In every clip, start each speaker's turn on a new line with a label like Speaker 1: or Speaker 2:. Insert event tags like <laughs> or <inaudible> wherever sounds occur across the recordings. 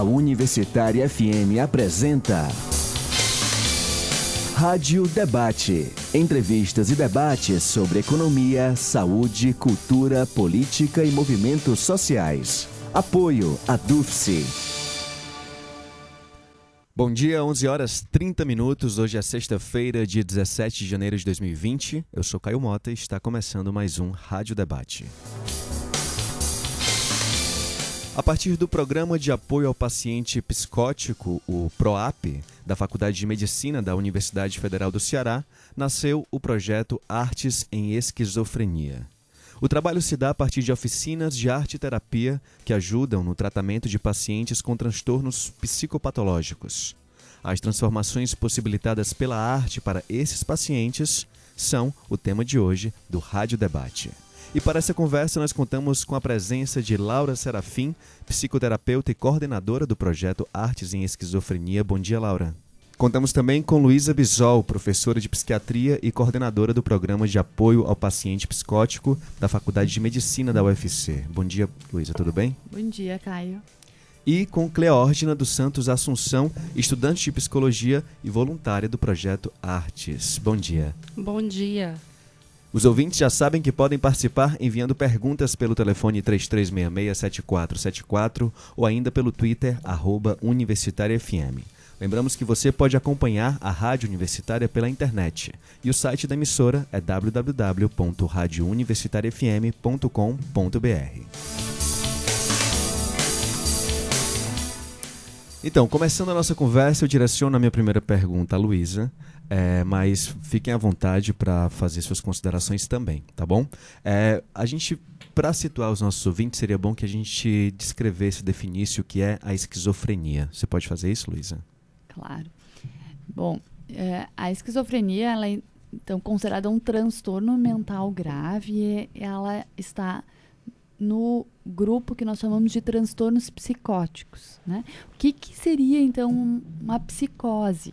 Speaker 1: A Universitária FM apresenta Rádio Debate. Entrevistas e debates sobre economia, saúde, cultura, política e movimentos sociais. Apoio a DUFSE.
Speaker 2: Bom dia, 11 horas 30 minutos. Hoje é sexta-feira, dia 17 de janeiro de 2020. Eu sou Caio Mota e está começando mais um Rádio Debate. A partir do Programa de Apoio ao Paciente Psicótico, o PROAP, da Faculdade de Medicina da Universidade Federal do Ceará, nasceu o projeto Artes em Esquizofrenia. O trabalho se dá a partir de oficinas de arte e terapia que ajudam no tratamento de pacientes com transtornos psicopatológicos. As transformações possibilitadas pela arte para esses pacientes são o tema de hoje do Rádio Debate. E para essa conversa nós contamos com a presença de Laura Serafim, psicoterapeuta e coordenadora do projeto Artes em Esquizofrenia. Bom dia, Laura. Contamos também com Luísa Bisol, professora de psiquiatria e coordenadora do programa de apoio ao paciente psicótico da Faculdade de Medicina da UFC. Bom dia, Luísa, tudo bem?
Speaker 3: Bom dia, Caio.
Speaker 2: E com Cleórdina dos Santos Assunção, estudante de psicologia e voluntária do projeto Artes. Bom dia.
Speaker 4: Bom dia.
Speaker 2: Os ouvintes já sabem que podem participar enviando perguntas pelo telefone 3366-7474 ou ainda pelo Twitter, arroba Universitária FM. Lembramos que você pode acompanhar a Rádio Universitária pela internet e o site da emissora é www.radiouniversitariafm.com.br. Então, começando a nossa conversa, eu direciono a minha primeira pergunta à Luísa, é, mas fiquem à vontade para fazer suas considerações também, tá bom? É, a gente, para situar os nossos ouvintes, seria bom que a gente descrevesse, definisse o que é a esquizofrenia. Você pode fazer isso, Luísa?
Speaker 3: Claro. Bom, é, a esquizofrenia, ela é então considerada um transtorno mental grave e ela está no grupo que nós chamamos de transtornos psicóticos. Né? O que, que seria, então, uma psicose?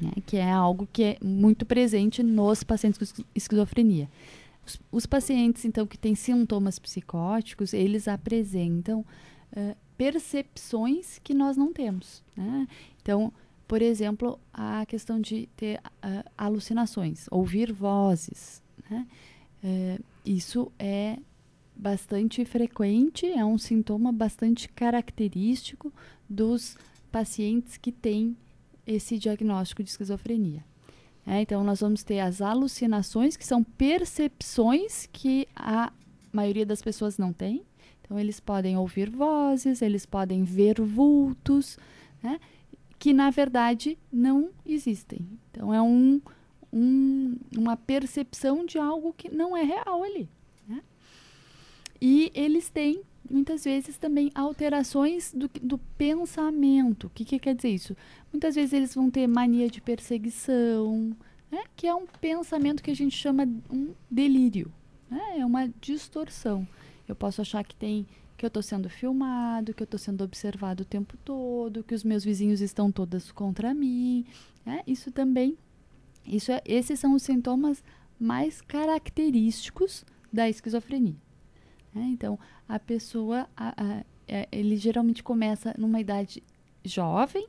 Speaker 3: Né? Que é algo que é muito presente nos pacientes com esquizofrenia. Os, os pacientes, então, que têm sintomas psicóticos, eles apresentam uh, percepções que nós não temos. Né? Então, por exemplo, a questão de ter uh, alucinações, ouvir vozes. Né? Uh, isso é bastante frequente, é um sintoma bastante característico dos pacientes que têm esse diagnóstico de esquizofrenia. É, então, nós vamos ter as alucinações, que são percepções que a maioria das pessoas não tem. Então, eles podem ouvir vozes, eles podem ver vultos, né, que na verdade não existem. Então, é um, um, uma percepção de algo que não é real ali. E eles têm, muitas vezes, também alterações do, do pensamento. O que, que quer dizer isso? Muitas vezes eles vão ter mania de perseguição, né? que é um pensamento que a gente chama um delírio. Né? É uma distorção. Eu posso achar que tem que eu estou sendo filmado, que eu estou sendo observado o tempo todo, que os meus vizinhos estão todas contra mim. Né? Isso também, isso é, esses são os sintomas mais característicos da esquizofrenia. Né? Então, a pessoa, a, a, é, ele geralmente começa numa idade jovem,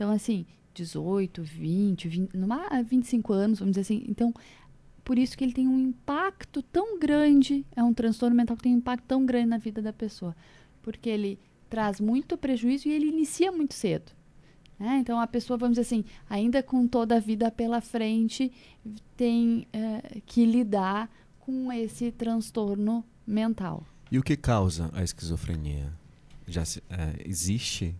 Speaker 3: então, assim, 18, 20, 20 numa, 25 anos, vamos dizer assim. Então, por isso que ele tem um impacto tão grande, é um transtorno mental que tem um impacto tão grande na vida da pessoa, porque ele traz muito prejuízo e ele inicia muito cedo. Né? Então, a pessoa, vamos dizer assim, ainda com toda a vida pela frente, tem uh, que lidar com esse transtorno mental.
Speaker 2: E o que causa a esquizofrenia? Já se, é, existe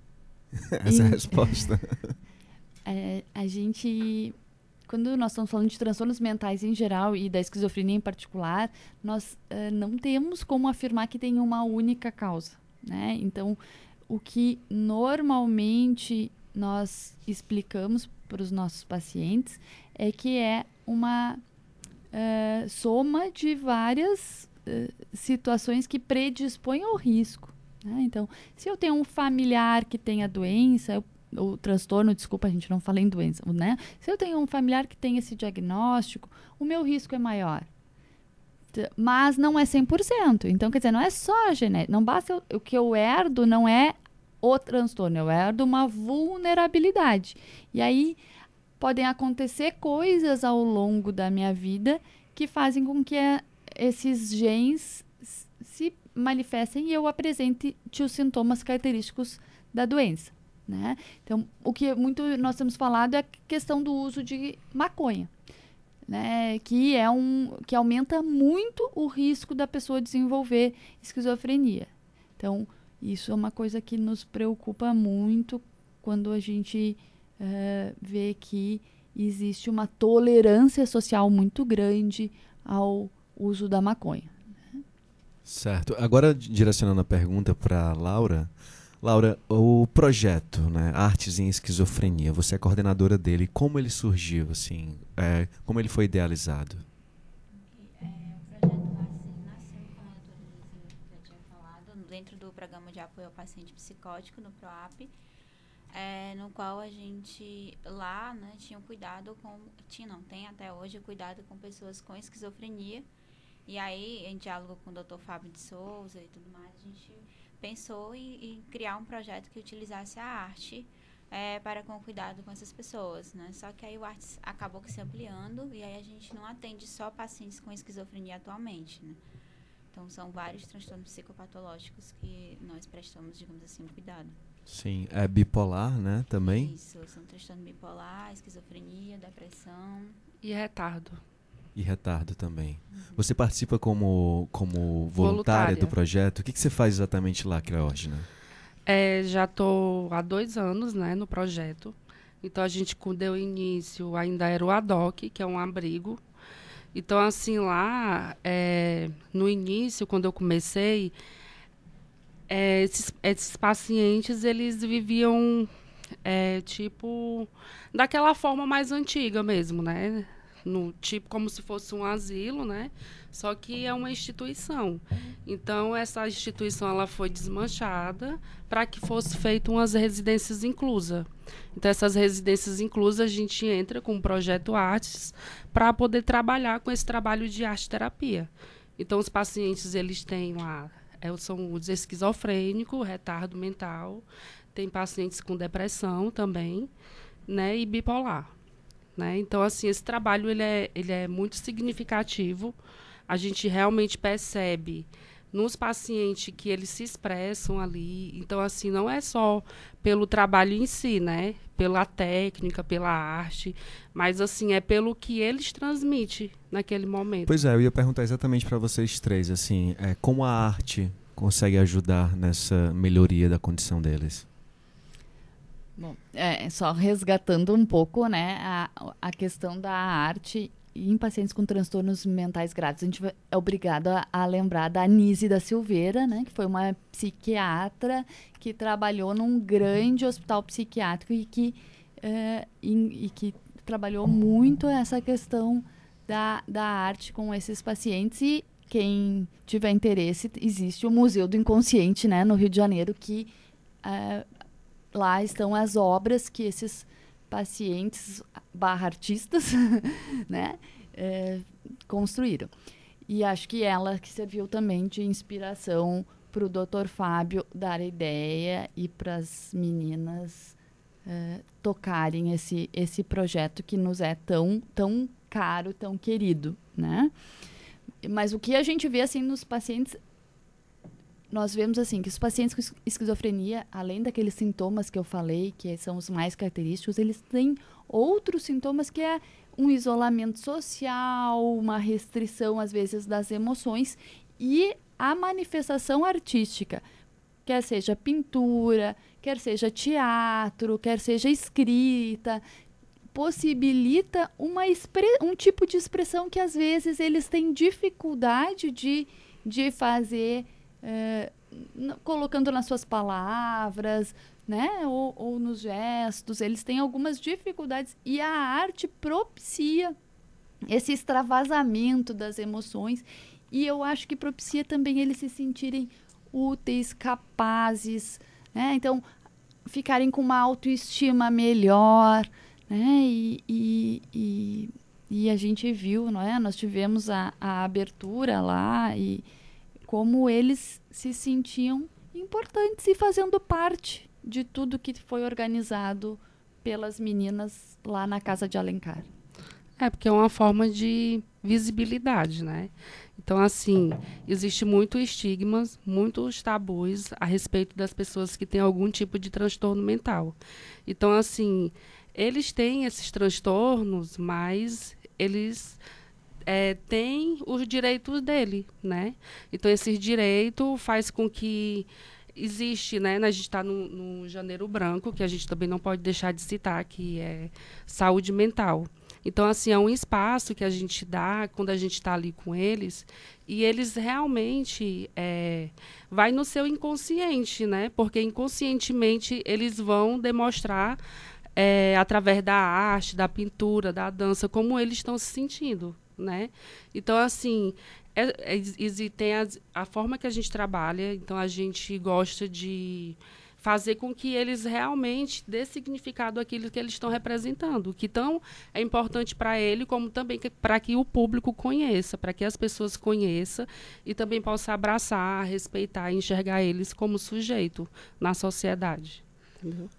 Speaker 2: <laughs> essa e, resposta? <laughs>
Speaker 3: É, a gente, quando nós estamos falando de transtornos mentais em geral e da esquizofrenia em particular, nós uh, não temos como afirmar que tem uma única causa, né? Então, o que normalmente nós explicamos para os nossos pacientes é que é uma uh, soma de várias uh, situações que predispõem ao risco. Né? Então, se eu tenho um familiar que tem a doença, eu, o transtorno, desculpa, a gente não fala em doença, né? Se eu tenho um familiar que tem esse diagnóstico, o meu risco é maior. Mas não é 100%. Então, quer dizer, não é só genética. Não basta o que eu herdo, não é o transtorno, eu herdo uma vulnerabilidade. E aí podem acontecer coisas ao longo da minha vida que fazem com que a, esses genes manifestem e eu apresente os sintomas característicos da doença. Né? Então, o que muito nós temos falado é a questão do uso de maconha, né? que, é um, que aumenta muito o risco da pessoa desenvolver esquizofrenia. Então, isso é uma coisa que nos preocupa muito quando a gente uh, vê que existe uma tolerância social muito grande ao uso da maconha.
Speaker 2: Certo. Agora, direcionando a pergunta para Laura. Laura, o projeto, né, Artes em Esquizofrenia, você é coordenadora dele. Como ele surgiu, assim? É, como ele foi idealizado?
Speaker 4: É, o projeto nasceu, a já tinha falado, dentro do programa de apoio ao paciente psicótico no PROAP é, no qual a gente lá né, tinha um cuidado com. Tinha, não, tem até hoje cuidado com pessoas com esquizofrenia. E aí, em diálogo com o Dr. Fábio de Souza e tudo mais, a gente pensou em, em criar um projeto que utilizasse a arte é, para com cuidado com essas pessoas, né? Só que aí o arte acabou se ampliando e aí a gente não atende só pacientes com esquizofrenia atualmente, né? Então são vários transtornos psicopatológicos que nós prestamos, digamos assim, um cuidado.
Speaker 2: Sim, é bipolar, né, também?
Speaker 4: Isso, são transtorno bipolar, esquizofrenia, depressão.
Speaker 5: E retardo.
Speaker 2: E retardo também. Você participa como, como voluntária, voluntária, do projeto. O que, que você faz exatamente lá, Creógena?
Speaker 5: É, já estou há dois anos né, no projeto. Então, a gente, deu início, ainda era o ADOC, que é um abrigo. Então, assim, lá, é, no início, quando eu comecei, é, esses, esses pacientes eles viviam é, tipo daquela forma mais antiga mesmo, né? No tipo como se fosse um asilo, né? Só que é uma instituição. Então essa instituição ela foi desmanchada para que fosse feita umas residências inclusas. Então essas residências inclusas a gente entra com o projeto Artes para poder trabalhar com esse trabalho de arte terapia. Então os pacientes eles têm lá é, são os esquizofrênicos, retardo mental, tem pacientes com depressão também, né, e bipolar. Né? Então, assim, esse trabalho ele é, ele é muito significativo. A gente realmente percebe nos pacientes que eles se expressam ali. Então, assim, não é só pelo trabalho em si, né? Pela técnica, pela arte, mas, assim, é pelo que eles transmitem naquele momento.
Speaker 2: Pois é, eu ia perguntar exatamente para vocês três, assim, é, como a arte consegue ajudar nessa melhoria da condição deles?
Speaker 3: Bom, é, só resgatando um pouco, né, a, a questão da arte em pacientes com transtornos mentais graves, a gente é obrigado a, a, lembrar da Anise da Silveira, né, que foi uma psiquiatra que trabalhou num grande hospital psiquiátrico e que, é, e, que trabalhou muito essa questão da, da arte com esses pacientes. E quem tiver interesse, existe o Museu do Inconsciente, né, no Rio de Janeiro, que é, lá estão as obras que esses pacientes barra artistas, <laughs> né, é, construíram. E acho que ela que serviu também de inspiração para o Dr. Fábio dar ideia e para as meninas é, tocarem esse, esse projeto que nos é tão, tão caro, tão querido, né? Mas o que a gente vê assim nos pacientes nós vemos assim que os pacientes com esquizofrenia, além daqueles sintomas que eu falei, que são os mais característicos, eles têm outros sintomas que é um isolamento social, uma restrição às vezes das emoções e a manifestação artística, quer seja pintura, quer seja teatro, quer seja escrita, possibilita uma um tipo de expressão que às vezes eles têm dificuldade de, de fazer é, colocando nas suas palavras, né? Ou, ou nos gestos, eles têm algumas dificuldades e a arte propicia esse extravasamento das emoções e eu acho que propicia também eles se sentirem úteis, capazes, né? Então, ficarem com uma autoestima melhor, né? E, e, e, e, a gente viu, não é? Nós tivemos a, a abertura lá e como eles se sentiam importantes e fazendo parte de tudo que foi organizado pelas meninas lá na casa de Alencar.
Speaker 5: É, porque é uma forma de visibilidade, né? Então, assim, existe muito estigmas, muitos tabus a respeito das pessoas que têm algum tipo de transtorno mental. Então, assim, eles têm esses transtornos, mas eles é, têm os direitos dele, né? Então, esse direito faz com que existe, né? A gente está no, no Janeiro Branco, que a gente também não pode deixar de citar, que é saúde mental. Então, assim, é um espaço que a gente dá quando a gente está ali com eles e eles realmente é, vai no seu inconsciente, né? Porque inconscientemente eles vão demonstrar é, através da arte, da pintura, da dança, como eles estão se sentindo, né? Então, assim, é, é, tem a, a forma que a gente trabalha, então a gente gosta de fazer com que eles realmente dê significado àquilo que eles estão representando, que tão é importante para ele, como também para que o público conheça, para que as pessoas conheçam e também possa abraçar, respeitar e enxergar eles como sujeito na sociedade. Entendeu?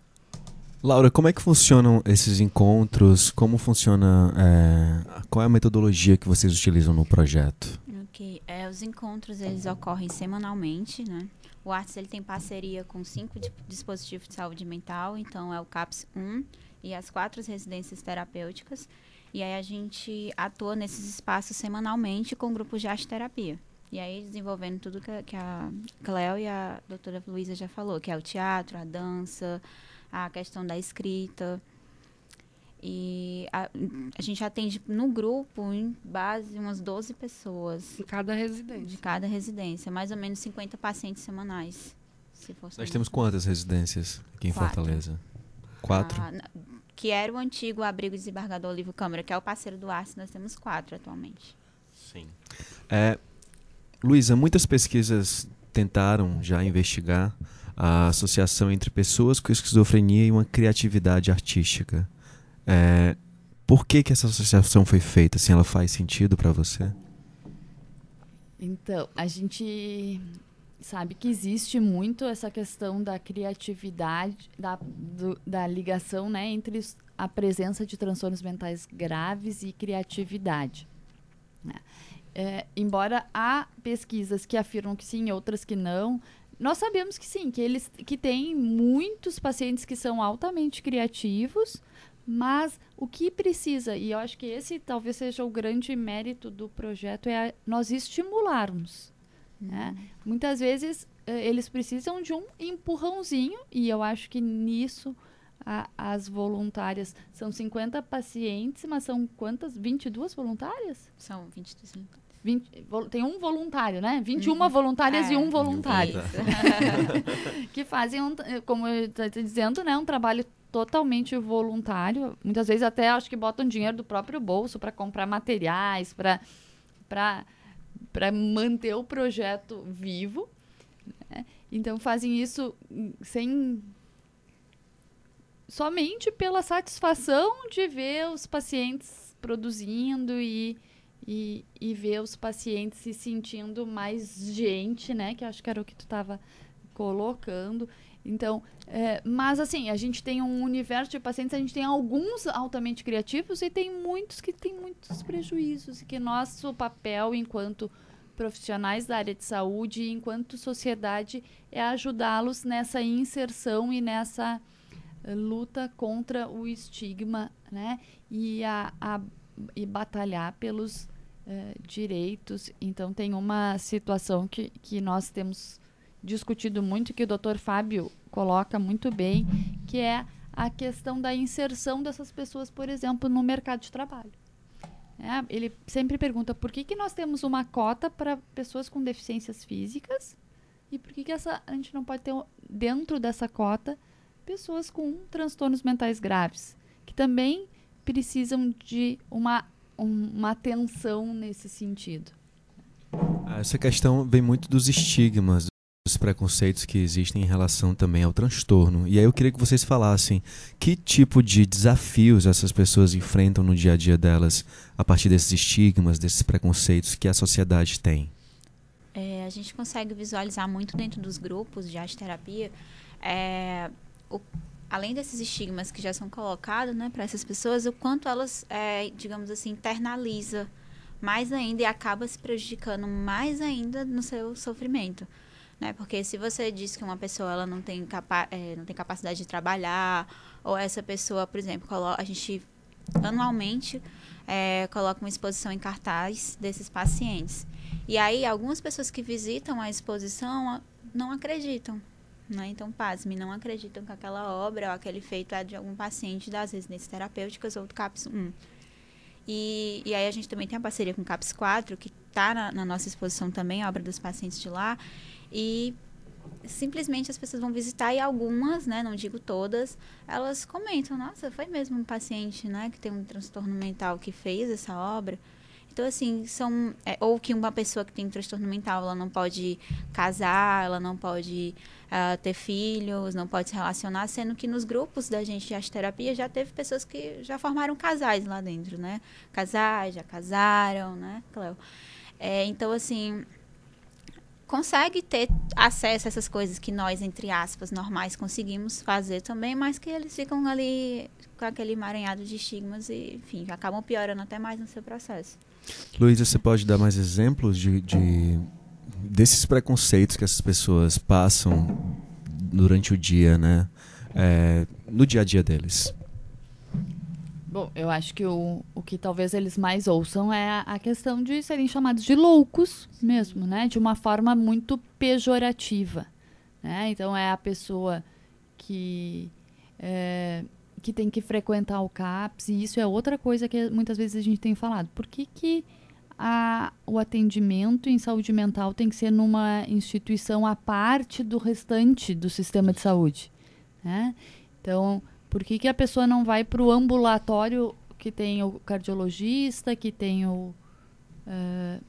Speaker 2: Laura, como é que funcionam esses encontros? Como funciona? É, qual é a metodologia que vocês utilizam no projeto?
Speaker 4: Ok, é, os encontros eles ocorrem semanalmente, né? O Arts ele tem parceria com cinco dispositivos de saúde mental, então é o CAPS 1 e as quatro residências terapêuticas. E aí a gente atua nesses espaços semanalmente com grupos de arte terapia. E aí desenvolvendo tudo que, que a Cleo e a doutora Luísa já falou, que é o teatro, a dança, a questão da escrita. E a, a, gente atende no grupo, em base, umas 12 pessoas.
Speaker 5: Em cada residência.
Speaker 4: De cada residência. Mais ou menos 50 pacientes semanais. Se
Speaker 2: for Nós temos quantas residências aqui em Quatro. Fortaleza? Quatro? Ah,
Speaker 4: que era o antigo abrigo desembargador Livro Câmara, que é o parceiro do Arce, nós temos quatro atualmente.
Speaker 2: Sim. É, Luísa, muitas pesquisas tentaram já investigar a associação entre pessoas com esquizofrenia e uma criatividade artística. É, por que, que essa associação foi feita? Assim, ela faz sentido para você?
Speaker 3: Então, a gente sabe que existe muito essa questão da criatividade, da, do, da ligação né, entre a presença de transtornos mentais graves e criatividade. Né? É, embora há pesquisas que afirmam que sim, outras que não, nós sabemos que sim, que eles que tem muitos pacientes que são altamente criativos, mas o que precisa, e eu acho que esse talvez seja o grande mérito do projeto, é nós estimularmos. Né? Uhum. Muitas vezes eh, eles precisam de um empurrãozinho, e eu acho que nisso a, as voluntárias são 50 pacientes, mas são quantas? 22 voluntárias?
Speaker 4: São 22 voluntárias.
Speaker 3: 20, tem um voluntário, né? 21 uhum. voluntárias é, e um voluntário. <laughs> que fazem, um, como eu estou dizendo, né, um trabalho totalmente voluntário. Muitas vezes até acho que botam dinheiro do próprio bolso para comprar materiais, para para manter o projeto vivo. Né? Então fazem isso sem somente pela satisfação de ver os pacientes produzindo e, e, e ver os pacientes se sentindo mais gente, né? Que acho que era o que tu estava colocando. Então, é, mas assim, a gente tem um universo de pacientes, a gente tem alguns altamente criativos e tem muitos que têm muitos prejuízos e que nosso papel enquanto profissionais da área de saúde, enquanto sociedade, é ajudá-los nessa inserção e nessa uh, luta contra o estigma, né? E a, a e batalhar pelos uh, direitos. Então tem uma situação que, que nós temos discutido muito, que o Dr. Fábio coloca muito bem, que é a questão da inserção dessas pessoas, por exemplo, no mercado de trabalho. É, ele sempre pergunta por que, que nós temos uma cota para pessoas com deficiências físicas e por que, que essa, a gente não pode ter dentro dessa cota pessoas com transtornos mentais graves, que também precisam de uma, um, uma atenção nesse sentido.
Speaker 2: Essa questão vem muito dos estigmas, os preconceitos que existem em relação também ao transtorno. E aí eu queria que vocês falassem que tipo de desafios essas pessoas enfrentam no dia a dia delas a partir desses estigmas, desses preconceitos que a sociedade tem.
Speaker 4: É, a gente consegue visualizar muito dentro dos grupos de arte terapia é, o, além desses estigmas que já são colocados né, para essas pessoas, o quanto elas, é, digamos assim, internaliza mais ainda e acaba se prejudicando mais ainda no seu sofrimento. Né? Porque se você diz que uma pessoa ela não, tem capa é, não tem capacidade de trabalhar, ou essa pessoa, por exemplo, a gente anualmente é, coloca uma exposição em cartaz desses pacientes. E aí, algumas pessoas que visitam a exposição não acreditam. Né? Então, pasme, não acreditam que aquela obra ou aquele feito é de algum paciente das residências terapêuticas ou do CAPS 1. E, e aí a gente também tem a parceria com o CAPS 4, que está na, na, nossa exposição também, a obra dos pacientes de lá. E simplesmente as pessoas vão visitar e algumas, né, não digo todas, elas comentam, nossa, foi mesmo um paciente, né, que tem um transtorno mental que fez essa obra. Então, assim, são. É, ou que uma pessoa que tem transtorno mental, ela não pode casar, ela não pode uh, ter filhos, não pode se relacionar, sendo que nos grupos da gente de terapia já teve pessoas que já formaram casais lá dentro, né? Casais, já casaram, né, Cleo? É, então, assim, consegue ter acesso a essas coisas que nós, entre aspas, normais conseguimos fazer também, mas que eles ficam ali com aquele emaranhado de estigmas e, enfim, acabam piorando até mais no seu processo.
Speaker 2: Luísa, você pode dar mais exemplos de, de, desses preconceitos que essas pessoas passam durante o dia, né? É, no dia a dia deles?
Speaker 3: Bom, eu acho que o, o que talvez eles mais ouçam é a, a, questão de serem chamados de loucos mesmo, né? De uma forma muito pejorativa, né? Então é a pessoa que é, que tem que frequentar o CAPS e isso é outra coisa que muitas vezes a gente tem falado. Por que, que a, o atendimento em saúde mental tem que ser numa instituição à parte do restante do sistema de saúde, né? Então por que, que a pessoa não vai para o ambulatório que tem o cardiologista, que tem o uh,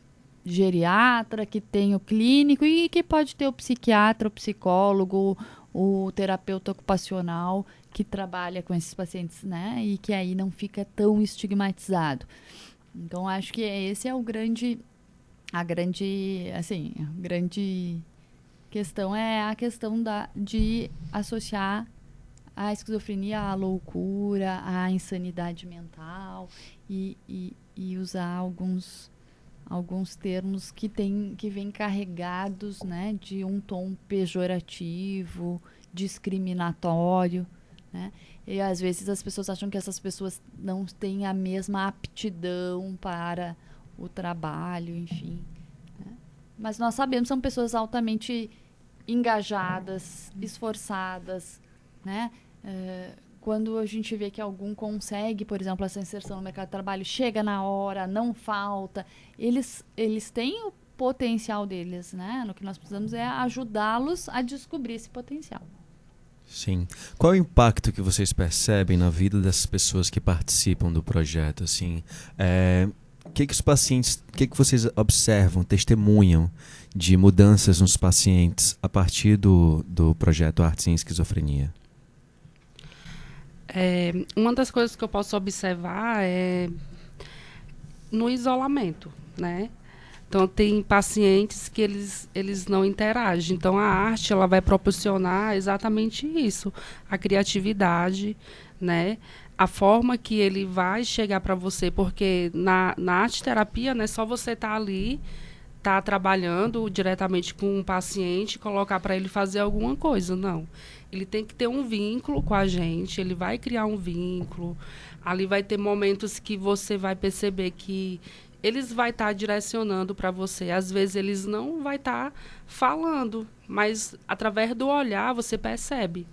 Speaker 3: geriatra, que tem o clínico e que pode ter o psiquiatra, o psicólogo, o terapeuta ocupacional que trabalha com esses pacientes, né? E que aí não fica tão estigmatizado. Então acho que esse é o grande a grande assim, a grande questão é a questão da de associar a esquizofrenia, a loucura, a insanidade mental e, e, e usar alguns alguns termos que tem que vêm carregados né, de um tom pejorativo, discriminatório. Né? E às vezes as pessoas acham que essas pessoas não têm a mesma aptidão para o trabalho, enfim. Né? Mas nós sabemos que são pessoas altamente engajadas, esforçadas, né? É, quando a gente vê que algum consegue, por exemplo, essa inserção no mercado de trabalho, chega na hora, não falta, eles, eles têm o potencial deles, né? No que nós precisamos é ajudá-los a descobrir esse potencial.
Speaker 2: Sim. Qual é o impacto que vocês percebem na vida dessas pessoas que participam do projeto? Assim, é, o que, que os pacientes, o que, que vocês observam, testemunham de mudanças nos pacientes a partir do, do projeto Artes em Esquizofrenia?
Speaker 5: É, uma das coisas que eu posso observar é no isolamento, né? Então tem pacientes que eles, eles não interagem. Então a arte ela vai proporcionar exatamente isso, a criatividade, né? A forma que ele vai chegar para você, porque na, na arte terapia não é só você estar tá ali, tá trabalhando diretamente com um paciente, colocar para ele fazer alguma coisa, não ele tem que ter um vínculo com a gente, ele vai criar um vínculo. Ali vai ter momentos que você vai perceber que eles vai estar tá direcionando para você. Às vezes eles não vai estar tá falando, mas através do olhar você percebe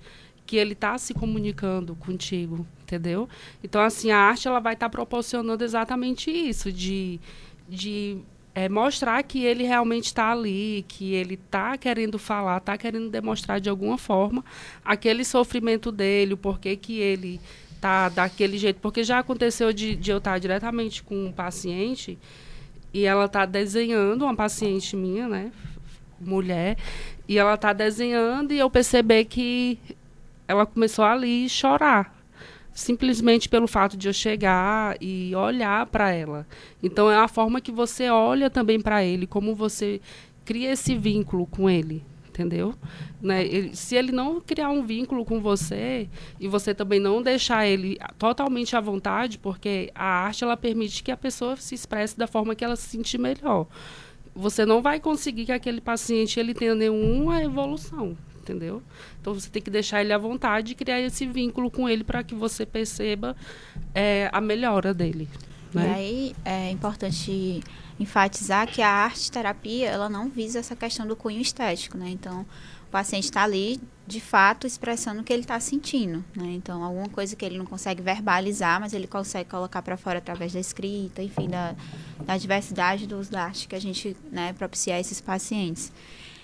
Speaker 5: que ele está se comunicando contigo, entendeu? Então assim a arte ela vai estar tá proporcionando exatamente isso de de é, mostrar que ele realmente está ali, que ele está querendo falar, está querendo demonstrar de alguma forma aquele sofrimento dele, o porquê que ele está daquele jeito. Porque já aconteceu de, de eu estar tá diretamente com um paciente e ela está desenhando, uma paciente minha, né, mulher, e ela está desenhando e eu perceber que ela começou ali a chorar simplesmente pelo fato de eu chegar e olhar para ela. Então é a forma que você olha também para ele, como você cria esse vínculo com ele, entendeu? Né? Ele, se ele não criar um vínculo com você e você também não deixar ele totalmente à vontade, porque a arte ela permite que a pessoa se expresse da forma que ela se sentir melhor. Você não vai conseguir que aquele paciente ele tenha nenhuma evolução, entendeu? Então você tem que deixar ele à vontade e criar esse vínculo com ele para que você perceba é, a melhora dele. Né?
Speaker 4: E aí é importante enfatizar que a arte terapia ela não visa essa questão do cunho estético, né? Então o paciente está ali de fato expressando o que ele está sentindo, né? Então alguma coisa que ele não consegue verbalizar, mas ele consegue colocar para fora através da escrita, enfim, da, da diversidade dos da arte que a gente né, propicia a esses pacientes.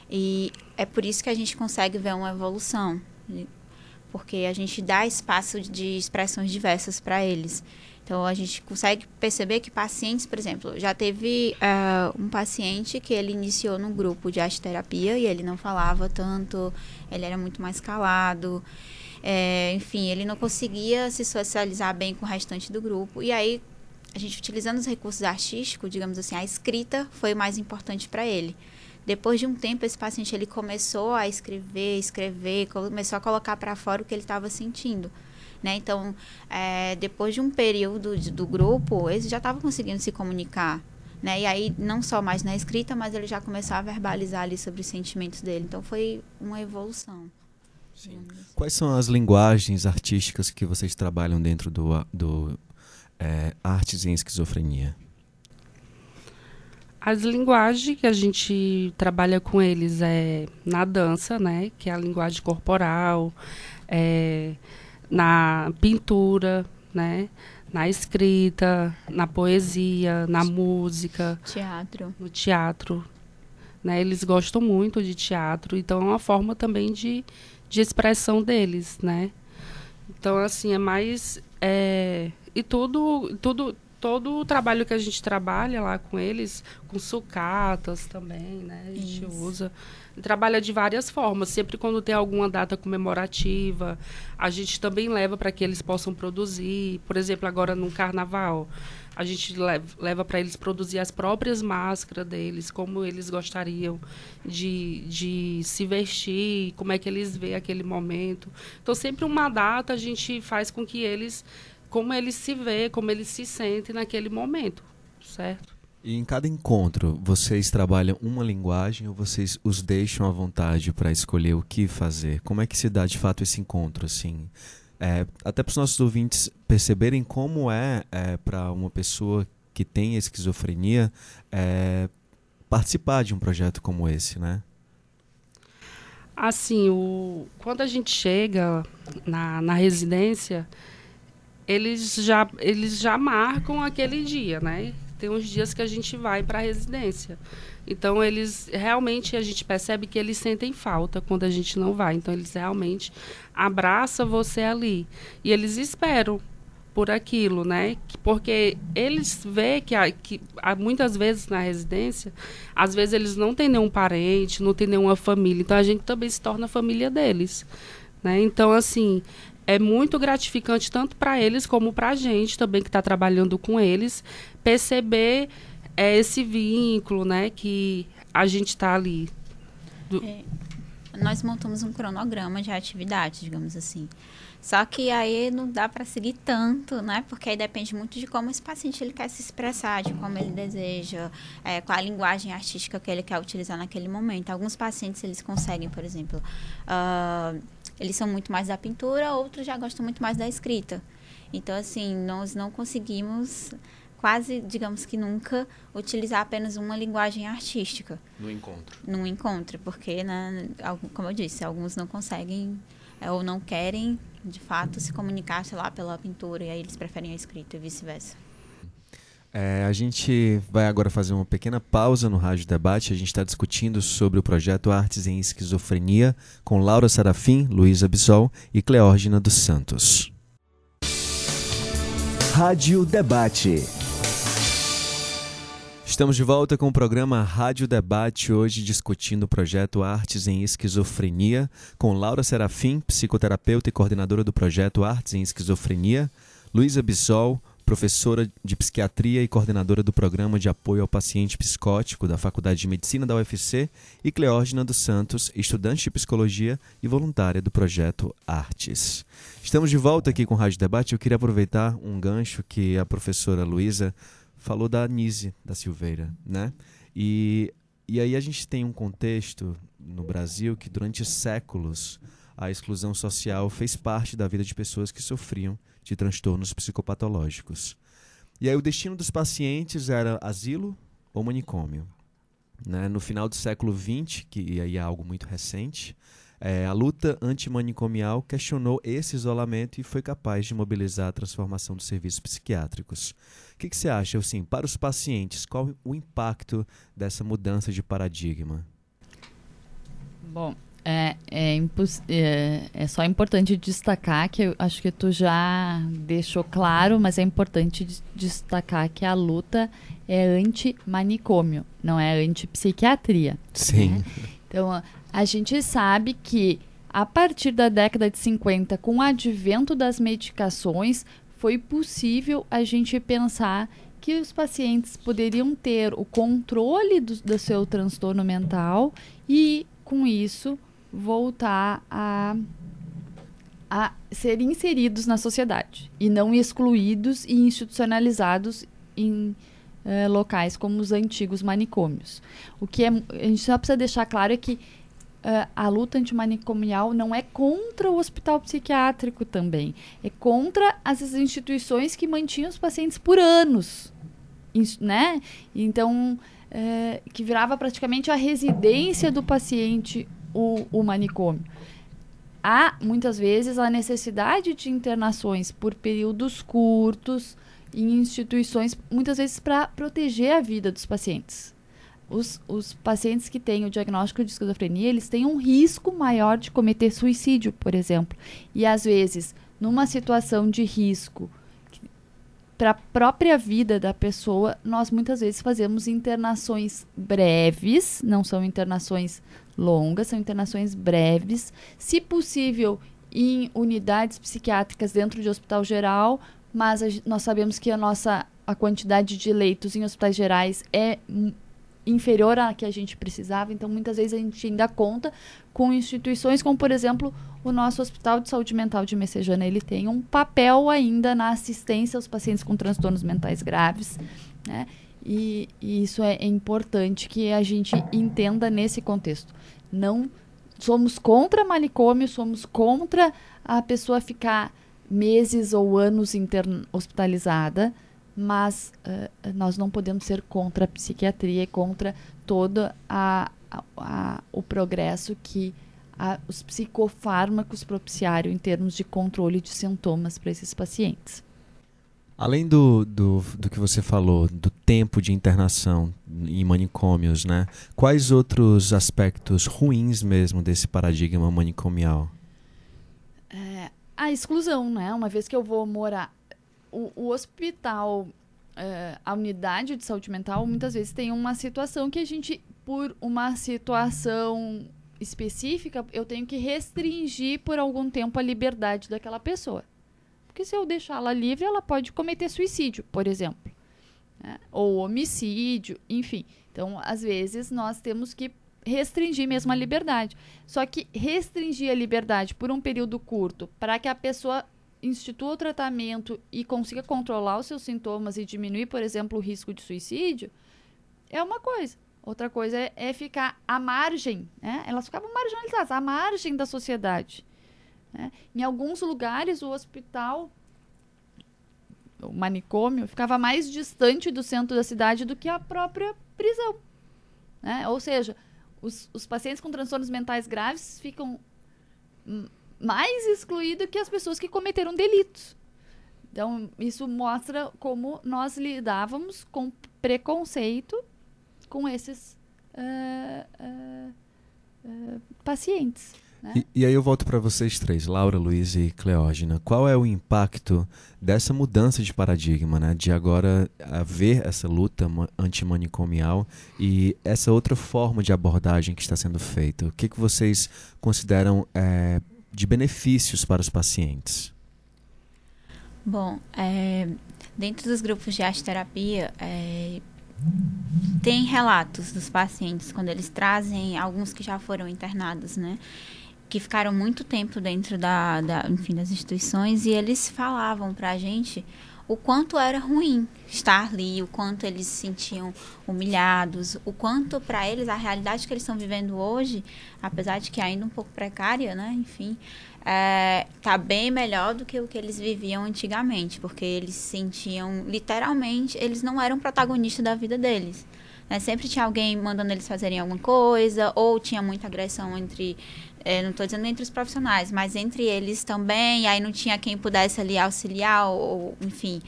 Speaker 4: E é por isso que a gente consegue ver uma evolução, porque a gente dá espaço de expressões diversas para eles. Então, a gente consegue perceber que pacientes, por exemplo, já teve uh, um paciente que ele iniciou no grupo de arte terapia e ele não falava tanto, ele era muito mais calado. É, enfim, ele não conseguia se socializar bem com o restante do grupo. E aí, a gente utilizando os recursos artísticos, digamos assim, a escrita foi mais importante para ele. Depois de um tempo, esse paciente ele começou a escrever, escrever, começou a colocar para fora o que ele estava sentindo. Né? Então, é, depois de um período de, do grupo, eles já estavam conseguindo se comunicar. Né? E aí, não só mais na escrita, mas ele já começou a verbalizar ali sobre os sentimentos dele. Então, foi uma evolução.
Speaker 2: Sim. Quais são as linguagens artísticas que vocês trabalham dentro do, do é, Artes em Esquizofrenia?
Speaker 5: As linguagens que a gente trabalha com eles é na dança, né? Que é a linguagem corporal, é, na pintura, né? Na escrita, na poesia, na música.
Speaker 4: Teatro.
Speaker 5: No teatro. Né? Eles gostam muito de teatro, então é uma forma também de, de expressão deles, né? Então, assim, é mais... É, e tudo, tudo, todo o trabalho que a gente trabalha lá com eles, com sucatas também, né? A gente Isso. usa. Trabalha de várias formas. Sempre quando tem alguma data comemorativa, a gente também leva para que eles possam produzir. Por exemplo, agora no carnaval, a gente leva para eles produzir as próprias máscaras deles, como eles gostariam de, de se vestir, como é que eles veem aquele momento. Então, sempre uma data a gente faz com que eles como ele se vê, como ele se sente naquele momento, certo?
Speaker 2: E em cada encontro, vocês trabalham uma linguagem ou vocês os deixam à vontade para escolher o que fazer? Como é que se dá de fato esse encontro, assim? É, até para os nossos ouvintes perceberem como é, é para uma pessoa que tem esquizofrenia é, participar de um projeto como esse, né?
Speaker 5: Assim, o, quando a gente chega na, na residência, eles já, eles já marcam aquele dia, né? Tem uns dias que a gente vai para a residência. Então, eles realmente, a gente percebe que eles sentem falta quando a gente não vai. Então, eles realmente abraçam você ali. E eles esperam por aquilo, né? Porque eles vê que, que há, muitas vezes na residência, às vezes eles não têm nenhum parente, não tem nenhuma família. Então, a gente também se torna a família deles. Né? Então, assim, é muito gratificante tanto para eles como para a gente também que está trabalhando com eles perceber é, esse vínculo, né, que a gente está ali.
Speaker 4: Do... É, nós montamos um cronograma de atividades, digamos assim. Só que aí não dá para seguir tanto, né? Porque aí depende muito de como esse paciente ele quer se expressar, de como ele deseja, é, qual a linguagem artística que ele quer utilizar naquele momento. Alguns pacientes eles conseguem, por exemplo, uh, eles são muito mais da pintura, outros já gostam muito mais da escrita. Então, assim, nós não conseguimos quase, digamos que nunca, utilizar apenas uma linguagem artística.
Speaker 2: No encontro.
Speaker 4: No encontro, porque, né, como eu disse, alguns não conseguem é, ou não querem, de fato, se comunicar, sei lá, pela pintura, e aí eles preferem a escrita e vice-versa.
Speaker 2: É, a gente vai agora fazer uma pequena pausa no Rádio Debate. A gente está discutindo sobre o projeto Artes em Esquizofrenia com Laura Sarafim, Luísa Bissol e Cleórgina dos Santos.
Speaker 1: Rádio Debate.
Speaker 2: Estamos de volta com o programa Rádio Debate, hoje discutindo o projeto Artes em Esquizofrenia, com Laura Serafim, psicoterapeuta e coordenadora do projeto Artes em Esquizofrenia, Luísa Bissol, professora de psiquiatria e coordenadora do programa de apoio ao paciente psicótico da Faculdade de Medicina da UFC, e Cleógena dos Santos, estudante de psicologia e voluntária do projeto Artes. Estamos de volta aqui com o Rádio Debate. Eu queria aproveitar um gancho que a professora Luísa falou da Nise da Silveira, né? E, e aí a gente tem um contexto no Brasil que durante séculos a exclusão social fez parte da vida de pessoas que sofriam de transtornos psicopatológicos. E aí o destino dos pacientes era asilo ou manicômio. Né? No final do século XX, que aí é algo muito recente, é, a luta antimanicomial questionou esse isolamento e foi capaz de mobilizar a transformação dos serviços psiquiátricos. O que, que você acha, assim, para os pacientes, qual o impacto dessa mudança de paradigma?
Speaker 3: Bom, é, é, é, é, só importante destacar que eu acho que tu já deixou claro, mas é importante destacar que a luta é anti-manicômio, não é anti-psiquiatria.
Speaker 2: Sim.
Speaker 3: Né? Então, a gente sabe que a partir da década de 50, com o advento das medicações, foi possível a gente pensar que os pacientes poderiam ter o controle do, do seu transtorno mental e, com isso, voltar a, a ser inseridos na sociedade e não excluídos e institucionalizados em uh, locais como os antigos manicômios. O que é, a gente só precisa deixar claro é que uh, a luta antimanicomial não é contra o hospital psiquiátrico também, é contra as instituições que mantinham os pacientes por anos, né? Então, uh, que virava praticamente a residência do paciente o, o manicômio. Há, muitas vezes, a necessidade de internações por períodos curtos em instituições, muitas vezes para proteger a vida dos pacientes. Os, os, pacientes que têm o diagnóstico de esquizofrenia, eles têm um risco maior de cometer suicídio, por exemplo. E às vezes, numa situação de risco para a própria vida da pessoa, nós muitas vezes fazemos internações breves, não são internações longas, são internações breves, se possível em unidades psiquiátricas dentro de hospital geral, mas a, nós sabemos que a nossa a quantidade de leitos em hospitais gerais é inferior à que a gente precisava, então muitas vezes a gente ainda conta com instituições como, por exemplo, o nosso Hospital de Saúde Mental de Messejana, ele tem um papel ainda na assistência aos pacientes com transtornos mentais graves, né? E, e isso é, é importante que a gente entenda nesse contexto. Não somos contra manicômio, somos contra a pessoa ficar meses ou anos hospitalizada, mas uh, nós não podemos ser contra a psiquiatria e contra todo a, a, a, o progresso que os psicofármacos propiciaram em termos de controle de sintomas para esses pacientes.
Speaker 2: Além do, do, do que você falou, do tempo de internação em manicômios, né? Quais outros aspectos ruins mesmo desse paradigma manicomial?
Speaker 3: É, a exclusão, né? Uma vez que eu vou morar... O, o hospital, é, a unidade de saúde mental, muitas vezes tem uma situação que a gente, por uma situação específica, eu tenho que restringir por algum tempo a liberdade daquela pessoa. Porque se eu deixá-la livre, ela pode cometer suicídio, por exemplo. Né? Ou homicídio, enfim. Então, às vezes, nós temos que restringir mesmo a liberdade. Só que restringir a liberdade por um período curto, para que a pessoa institua o tratamento e consiga controlar os seus sintomas e diminuir, por exemplo, o risco de suicídio, é uma coisa. Outra coisa é, é ficar à margem, né? Elas ficavam marginalizadas, à margem da sociedade. Né? Em alguns lugares, o hospital, o manicômio, ficava mais distante do centro da cidade do que a própria prisão. Né? Ou seja, os, os pacientes com transtornos mentais graves ficam mais excluídos que as pessoas que cometeram delitos. Então, isso mostra como nós lidávamos com preconceito com esses uh, uh, uh, pacientes. Né?
Speaker 2: E, e, aí eu volto para vocês três, Laura, Luiz e Cleógena. Qual é o impacto dessa mudança de paradigma, né? De agora haver essa luta antimanicomial e essa outra forma de abordagem que está sendo feita? O que, que vocês consideram é, de benefícios para os pacientes?
Speaker 4: Bom, é, dentro dos grupos de arte terapia, é, tem relatos dos pacientes quando eles trazem alguns que já foram internados, né? Que ficaram muito tempo dentro da, da enfim, das instituições e eles falavam para a gente o quanto era ruim estar ali, o quanto eles se sentiam humilhados, o quanto para eles a realidade que eles estão vivendo hoje, apesar de que ainda um pouco precária, né? Enfim, é, tá bem melhor do que o que eles viviam antigamente, porque eles se sentiam literalmente, eles não eram protagonistas da vida deles. Né? Sempre tinha alguém mandando eles fazerem alguma coisa, ou tinha muita agressão entre, é, não estou dizendo entre os profissionais, mas entre eles também, aí não tinha quem pudesse ali auxiliar, ou, enfim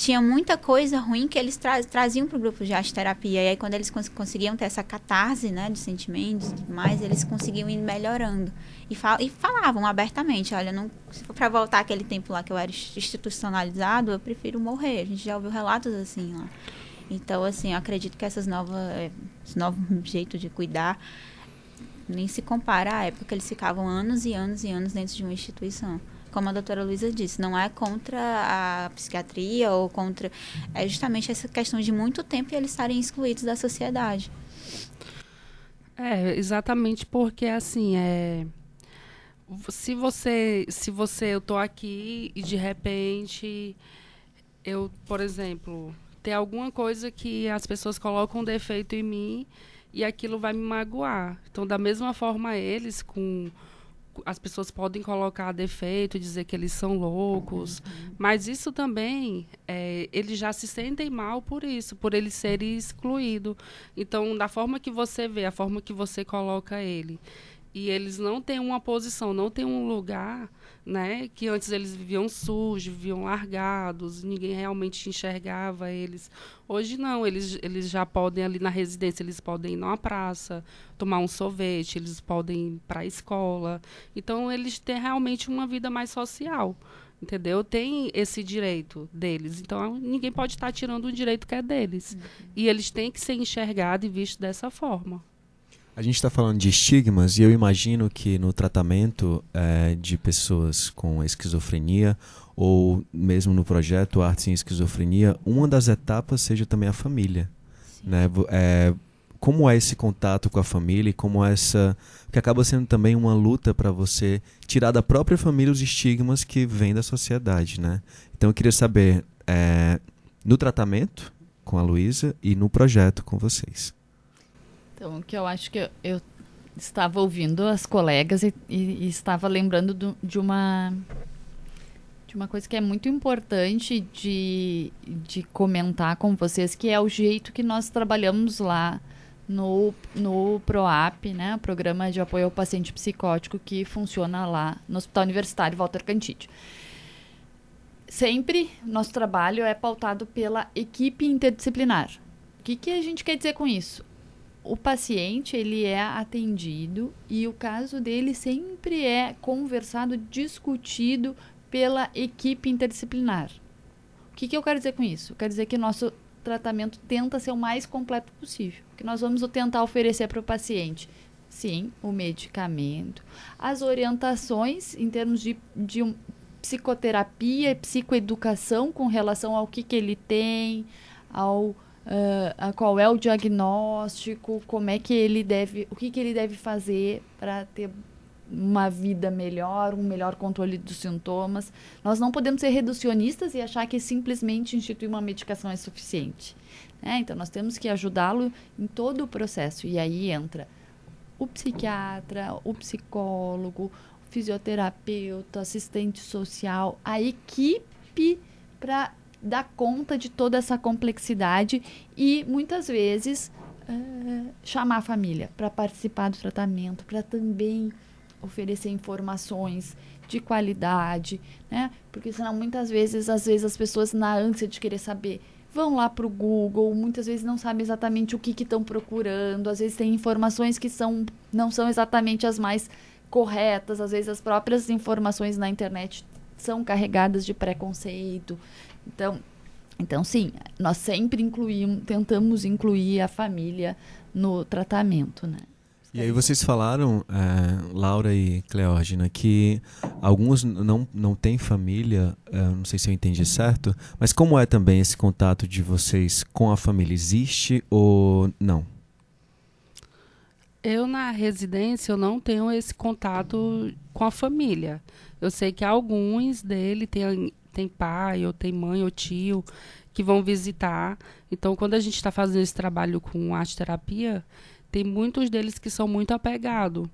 Speaker 4: tinha muita coisa ruim que eles tra traziam para o grupo de arte terapia. E aí, quando eles cons conseguiam ter essa catarse, né, de sentimentos e tudo mais, eles conseguiam ir melhorando. E, fal e falavam abertamente: olha, não, se for para voltar aquele tempo lá que eu era institucionalizado, eu prefiro morrer. A gente já ouviu relatos assim lá. Então, assim, eu acredito que essas novas, eh, esse novo <laughs> jeito de cuidar nem se compara à época que eles ficavam anos e anos e anos dentro de uma instituição como a doutora Luísa disse, não é contra a psiquiatria ou contra. É justamente essa questão de muito tempo e eles estarem excluídos da sociedade.
Speaker 5: É, exatamente porque assim, é. Se você. Se você. Eu tô aqui e de repente. Eu, por exemplo, tem alguma coisa que as pessoas colocam um defeito em mim e aquilo vai me magoar. Então, da mesma forma, eles com as pessoas podem colocar defeito, dizer que eles são loucos, mas isso também, é, eles já se sentem mal por isso, por ele ser excluído. Então, da forma que você vê, a forma que você coloca ele, e eles não têm uma posição, não têm um lugar, né? Que antes eles viviam sujos, viviam largados, ninguém realmente enxergava eles. Hoje não, eles, eles já podem ali na residência, eles podem ir numa praça, tomar um sorvete, eles podem ir para a escola. Então eles têm realmente uma vida mais social. Entendeu? Tem esse direito deles. Então ninguém pode estar tirando um direito que é deles. Uhum. E eles têm que ser enxergados e vistos dessa forma.
Speaker 2: A gente está falando de estigmas e eu imagino que no tratamento é, de pessoas com esquizofrenia ou mesmo no projeto Artes em Esquizofrenia, uma das etapas seja também a família. Né? É, como é esse contato com a família e como é essa. que acaba sendo também uma luta para você tirar da própria família os estigmas que vêm da sociedade. Né? Então eu queria saber, é, no tratamento com a Luísa e no projeto com vocês.
Speaker 3: Então, o que eu acho que eu, eu estava ouvindo as colegas e, e, e estava lembrando do, de uma de uma coisa que é muito importante de, de comentar com vocês, que é o jeito que nós trabalhamos lá no, no PROAP, né, Programa de Apoio ao Paciente Psicótico, que funciona lá no Hospital Universitário Walter Cantide. Sempre nosso trabalho é pautado pela equipe interdisciplinar. O que, que a gente quer dizer com isso? O paciente ele é atendido e o caso dele sempre é conversado, discutido pela equipe interdisciplinar. O que, que eu quero dizer com isso? Eu quero dizer que nosso tratamento tenta ser o mais completo possível. Que nós vamos tentar oferecer para o paciente, sim, o medicamento, as orientações em termos de, de um, psicoterapia e psicoeducação com relação ao que, que ele tem, ao uh, qual é o diagnóstico, como é que ele deve, o que, que ele deve fazer para ter uma vida melhor, um melhor controle dos sintomas. Nós não podemos ser reducionistas e achar que simplesmente instituir uma medicação é suficiente. Né? Então, nós temos que ajudá-lo em todo o processo. E aí entra o psiquiatra, o psicólogo, o fisioterapeuta, assistente social, a equipe para dar conta de toda essa complexidade e muitas vezes uh, chamar a família para participar do tratamento, para também oferecer informações de qualidade, né? Porque senão muitas vezes, às vezes as pessoas na ânsia de querer saber vão lá para o Google, muitas vezes não sabem exatamente o que estão procurando, às vezes tem informações que são, não são exatamente as mais corretas, às vezes as próprias informações na internet são carregadas de preconceito, então, então sim, nós sempre incluímos, tentamos incluir a família no tratamento, né?
Speaker 2: E aí vocês falaram, é, Laura e Cleórgina, que alguns não, não têm família, é, não sei se eu entendi certo, mas como é também esse contato de vocês com a família? Existe ou não?
Speaker 5: Eu, na residência, eu não tenho esse contato com a família. Eu sei que alguns dele têm tem pai, ou tem mãe, ou tio, que vão visitar. Então, quando a gente está fazendo esse trabalho com arte terapia, tem muitos deles que são muito apegados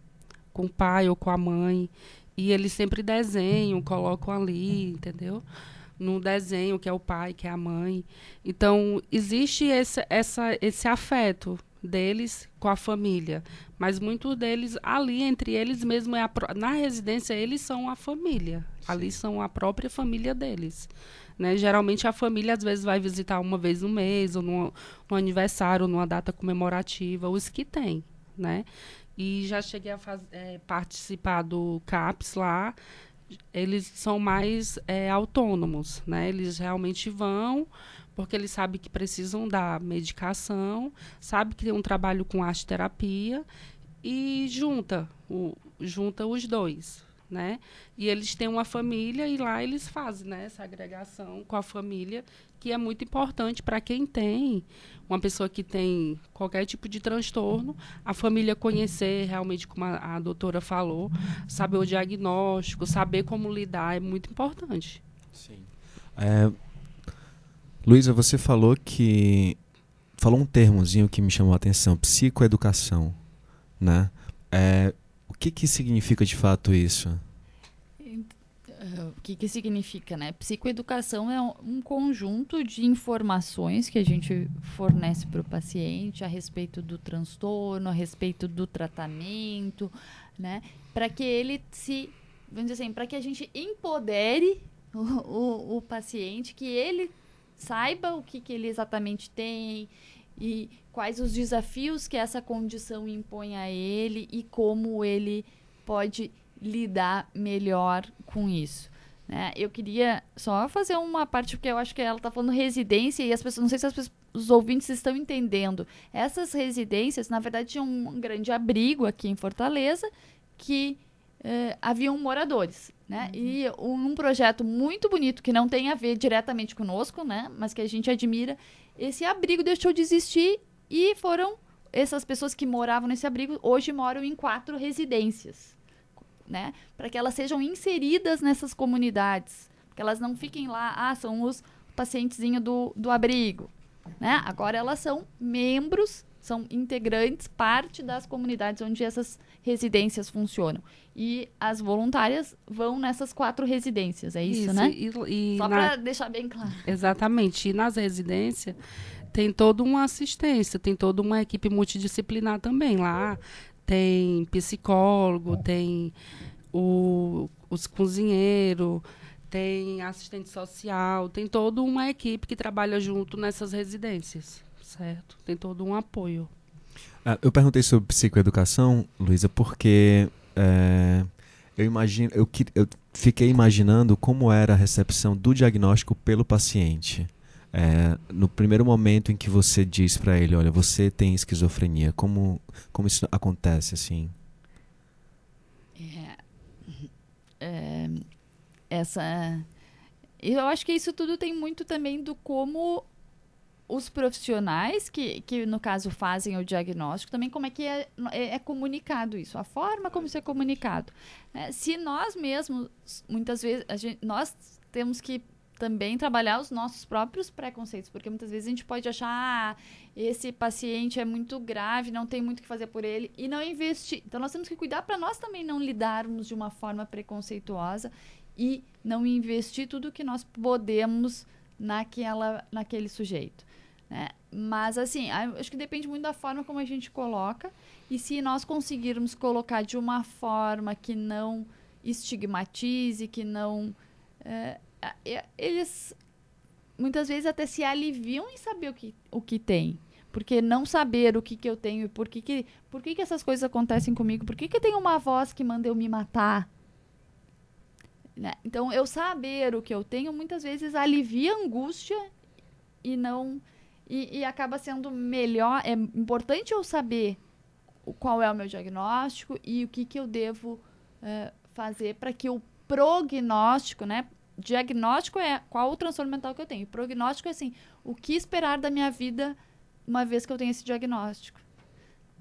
Speaker 5: com o pai ou com a mãe. E eles sempre desenham, colocam ali, entendeu? No desenho, que é o pai, que é a mãe. Então, existe esse, essa, esse afeto deles com a família. Mas muitos deles, ali entre eles mesmo, é a, na residência, eles são a família. Sim. Ali são a própria família deles. Né? Geralmente a família às vezes vai visitar uma vez no mês, ou no, no aniversário, numa data comemorativa, os que tem. Né? E já cheguei a faz, é, participar do CAPS lá. Eles são mais é, autônomos, né? Eles realmente vão, porque eles sabem que precisam da medicação, sabe que tem um trabalho com arte terapia e junta, o, junta os dois, né? E eles têm uma família e lá eles fazem né, essa agregação com a família, que é muito importante para quem tem uma pessoa que tem qualquer tipo de transtorno, a família conhecer realmente, como a, a doutora falou, saber o diagnóstico, saber como lidar é muito importante.
Speaker 2: Sim. É, Luísa, você falou que. Falou um termozinho que me chamou a atenção: psicoeducação. Né? É, que, que significa de fato isso?
Speaker 3: O que, que significa, né? Psicoeducação é um conjunto de informações que a gente fornece para o paciente a respeito do transtorno, a respeito do tratamento, né? Para que ele se, vamos dizer assim, para que a gente empodere o, o, o paciente, que ele saiba o que, que ele exatamente tem e quais os desafios que essa condição impõe a ele e como ele pode lidar melhor com isso. Né? Eu queria só fazer uma parte, porque eu acho que ela está falando residência e as pessoas, não sei se as, os ouvintes estão entendendo. Essas residências, na verdade, tinham um grande abrigo aqui em Fortaleza que uh, haviam moradores. Né? Uhum. E um, um, projeto muito bonito que não tem a ver diretamente conosco, né? mas que a gente admira, esse abrigo deixou de existir e foram essas pessoas que moravam nesse abrigo hoje moram em quatro residências, né? Para que elas sejam inseridas nessas comunidades, que elas não fiquem lá, ah, são os pacientezinhos do, do abrigo, né? Agora elas são membros são integrantes, parte das comunidades onde essas residências funcionam. E as voluntárias vão nessas quatro residências, é isso, isso né? E, e Só na... para deixar bem claro.
Speaker 5: Exatamente. E nas residências tem toda uma assistência, tem toda uma equipe multidisciplinar também lá. Tem psicólogo, tem o, os cozinheiros, tem assistente social, tem toda uma equipe que trabalha junto nessas residências certo? Tem todo um apoio.
Speaker 2: Ah, eu perguntei sobre psicoeducação, Luísa, porque é, eu imagino, eu, eu fiquei imaginando como era a recepção do diagnóstico pelo paciente. É, no primeiro momento em que você diz para ele, olha, você tem esquizofrenia, como, como isso acontece assim?
Speaker 3: É, é, essa, eu acho que isso tudo tem muito também do como os profissionais que, que, no caso, fazem o diagnóstico, também como é que é, é, é comunicado isso, a forma como isso é comunicado. É, se nós mesmos, muitas vezes, gente, nós temos que também trabalhar os nossos próprios preconceitos, porque muitas vezes a gente pode achar, ah, esse paciente é muito grave, não tem muito o que fazer por ele, e não investir. Então, nós temos que cuidar para nós também não lidarmos de uma forma preconceituosa e não investir tudo que nós podemos naquela, naquele sujeito. Né? Mas, assim, acho que depende muito da forma como a gente coloca. E se nós conseguirmos colocar de uma forma que não estigmatize, que não. É, eles muitas vezes até se aliviam em saber o que, o que tem. Porque não saber o que, que eu tenho e por que, que, por que, que essas coisas acontecem comigo, por que, que tenho uma voz que manda eu me matar. Né? Então, eu saber o que eu tenho muitas vezes alivia a angústia e não e, e acaba sendo melhor. É importante eu saber qual é o meu diagnóstico e o que, que eu devo uh, fazer para que o prognóstico, né? Diagnóstico é qual o transtorno mental que eu tenho. Prognóstico é assim, o que esperar da minha vida uma vez que eu tenho esse diagnóstico.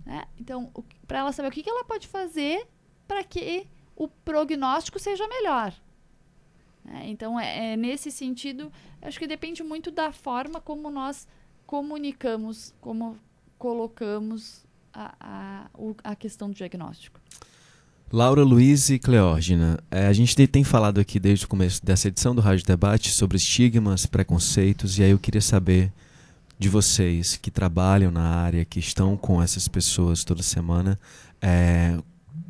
Speaker 3: Né? Então, para ela saber o que, que ela pode fazer para que o prognóstico seja melhor. Né? Então, é, é, nesse sentido, acho que depende muito da forma como nós comunicamos, como colocamos a, a, a questão do diagnóstico.
Speaker 2: Laura Luiz e Cleógena, é, a gente tem falado aqui desde o começo dessa edição do Rádio Debate sobre estigmas, preconceitos, e aí eu queria saber de vocês que trabalham na área, que estão com essas pessoas toda semana, é,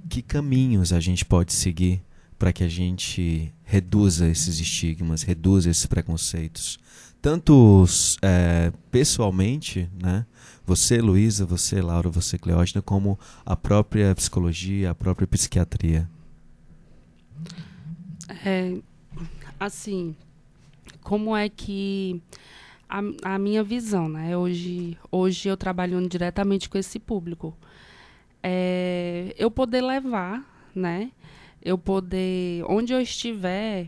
Speaker 2: que caminhos a gente pode seguir para que a gente reduza esses estigmas, reduza esses preconceitos, tanto é, pessoalmente, né? Você, Luísa, você, Laura, você, Cleógena, como a própria psicologia, a própria psiquiatria.
Speaker 5: É, assim, como é que a, a minha visão, né? Hoje, hoje eu trabalhando diretamente com esse público, é, eu poder levar, né? Eu poder, onde eu estiver,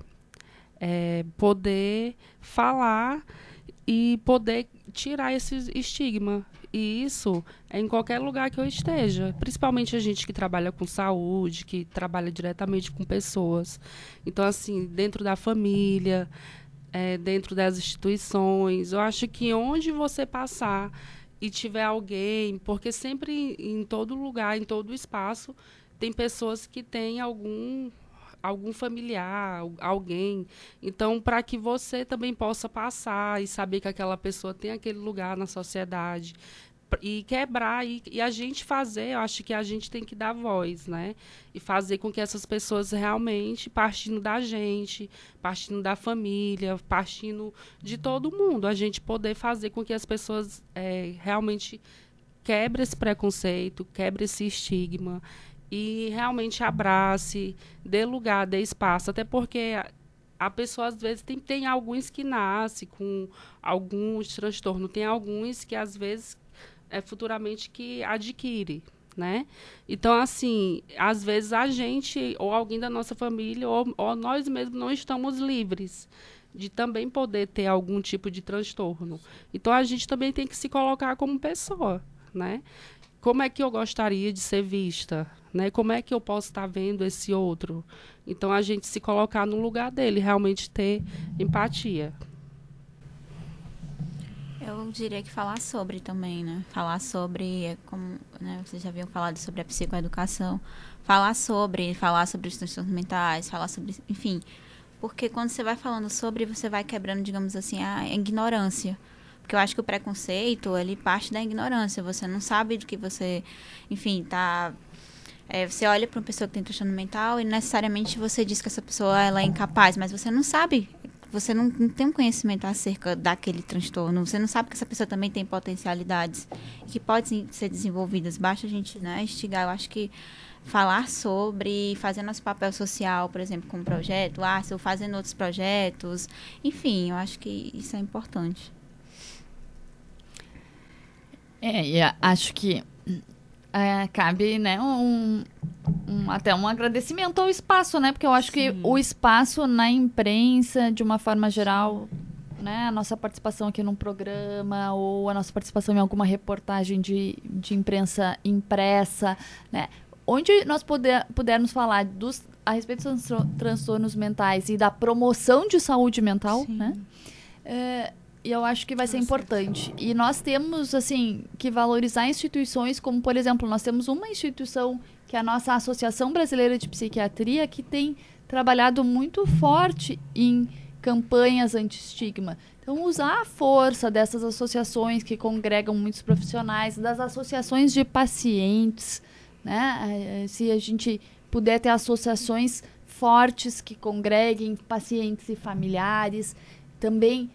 Speaker 5: é, poder falar e poder tirar esse estigma. E isso é em qualquer lugar que eu esteja, principalmente a gente que trabalha com saúde, que trabalha diretamente com pessoas. Então, assim, dentro da família, é, dentro das instituições. Eu acho que onde você passar e tiver alguém, porque sempre em todo lugar, em todo espaço, tem pessoas que têm algum algum familiar, alguém. Então, para que você também possa passar e saber que aquela pessoa tem aquele lugar na sociedade, e quebrar e, e, a gente fazer, eu acho que a gente tem que dar voz, né? E fazer com que essas pessoas realmente, partindo da gente, partindo da família, partindo de todo mundo, a gente poder fazer com que as pessoas é, realmente quebre esse preconceito, quebre esse estigma e realmente abrace, dê lugar, dê espaço, até porque a, pessoa às vezes tem, tem alguns que nascem com alguns transtornos, tem alguns que às vezes é futuramente que adquire, né? Então, assim, às vezes a gente, ou alguém da nossa família, ou, ou nós mesmos não estamos livres de também poder ter algum tipo de transtorno. Então, a gente também tem que se colocar como pessoa, né? Como é que eu gostaria de ser vista? Né? Como é que eu posso estar vendo esse outro? Então, a gente se colocar no lugar dele, realmente ter empatia.
Speaker 4: Eu diria que falar sobre também, né? Falar sobre, é como né, vocês já haviam falado sobre a psicoeducação, falar sobre, falar sobre os transtornos mentais, falar sobre, enfim, porque quando você vai falando sobre, você vai quebrando, digamos assim, a ignorância. Porque eu acho que o preconceito, ele parte da ignorância. Você não sabe do que você, enfim, tá é, você olha para uma pessoa que tem transtorno mental e necessariamente você diz que essa pessoa ela é incapaz, mas você não sabe você não, não, tem um conhecimento acerca daquele transtorno, você não sabe que essa pessoa também tem potencialidades que podem ser desenvolvidas. Basta a gente né, instigar. Eu acho que falar sobre, fazer nosso papel social, por exemplo, com um projeto, ah, se eu fazendo outros projetos, enfim, eu acho que isso é importante.
Speaker 3: É, e acho que é, cabe né, um, um, até um agradecimento ao espaço, né? Porque eu acho Sim. que o espaço na imprensa, de uma forma geral, né, a nossa participação aqui num programa ou a nossa participação em alguma reportagem de, de imprensa impressa, né? Onde nós puder, pudermos falar dos, a respeito dos transtornos mentais e da promoção de saúde mental, Sim. né? É, e eu acho que vai ser importante. E nós temos, assim, que valorizar instituições como, por exemplo, nós temos uma instituição que é a nossa Associação Brasileira de Psiquiatria, que tem trabalhado muito forte em campanhas anti-estigma. Então, usar a força dessas associações que congregam muitos profissionais, das associações de pacientes, né? Eh, se a gente puder ter associações fortes que congreguem pacientes e familiares, também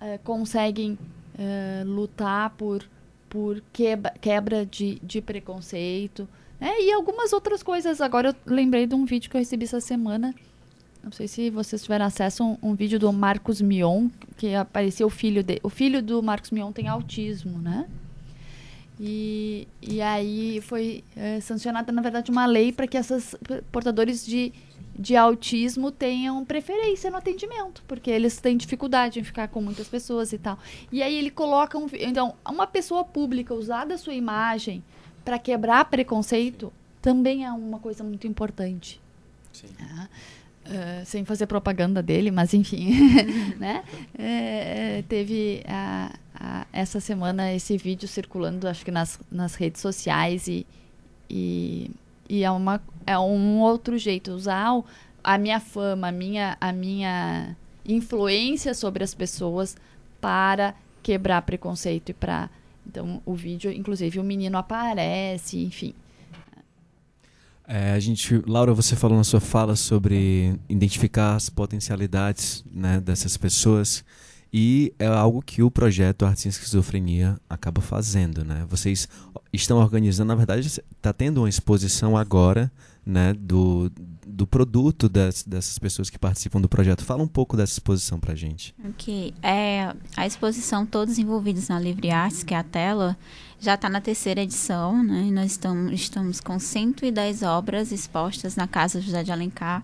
Speaker 3: uh, conseguem uh, lutar por, por quebra, quebra de, de preconceito. Né? E algumas outras coisas. Agora eu lembrei de um vídeo que eu recebi essa semana. Não sei se vocês tiveram acesso a um, um vídeo do Marcos Mion, que apareceu o filho dele. O filho do Marcos Mion tem autismo, né? E, e aí foi é, sancionada, na verdade, uma lei para que esses portadores de, de autismo tenham preferência no atendimento, porque eles têm dificuldade em ficar com muitas pessoas e tal. E aí ele coloca um, então uma pessoa pública usar da sua imagem para quebrar preconceito também é uma coisa muito importante. Sim. Uh, sem fazer propaganda dele, mas enfim, <laughs> né? É, é, teve a, a, essa semana esse vídeo circulando, acho que nas, nas redes sociais e, e, e é, uma, é um outro jeito usar a minha fama, a minha, a minha influência sobre as pessoas para quebrar preconceito e para então o vídeo, inclusive o menino aparece, enfim.
Speaker 2: É, a gente, Laura, você falou na sua fala sobre identificar as potencialidades né, dessas pessoas e é algo que o projeto Artes em Esquizofrenia acaba fazendo, né? Vocês estão organizando, na verdade, está tendo uma exposição agora, né, do, do produto das, dessas pessoas que participam do projeto. Fala um pouco dessa exposição para gente.
Speaker 4: Ok, é a exposição Todos Envolvidos na Livre Artes, que é a tela, já está na terceira edição, né? E nós estamos, estamos com 110 obras expostas na Casa José de Alencar,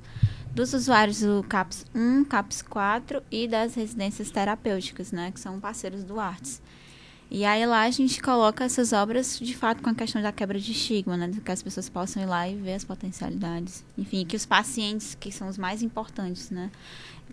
Speaker 4: dos usuários do CAPS 1, CAPS 4 e das residências terapêuticas, né? Que são parceiros do Artes. E aí lá a gente coloca essas obras, de fato, com a questão da quebra de estigma, né? Que as pessoas possam ir lá e ver as potencialidades. Enfim, que os pacientes, que são os mais importantes, né?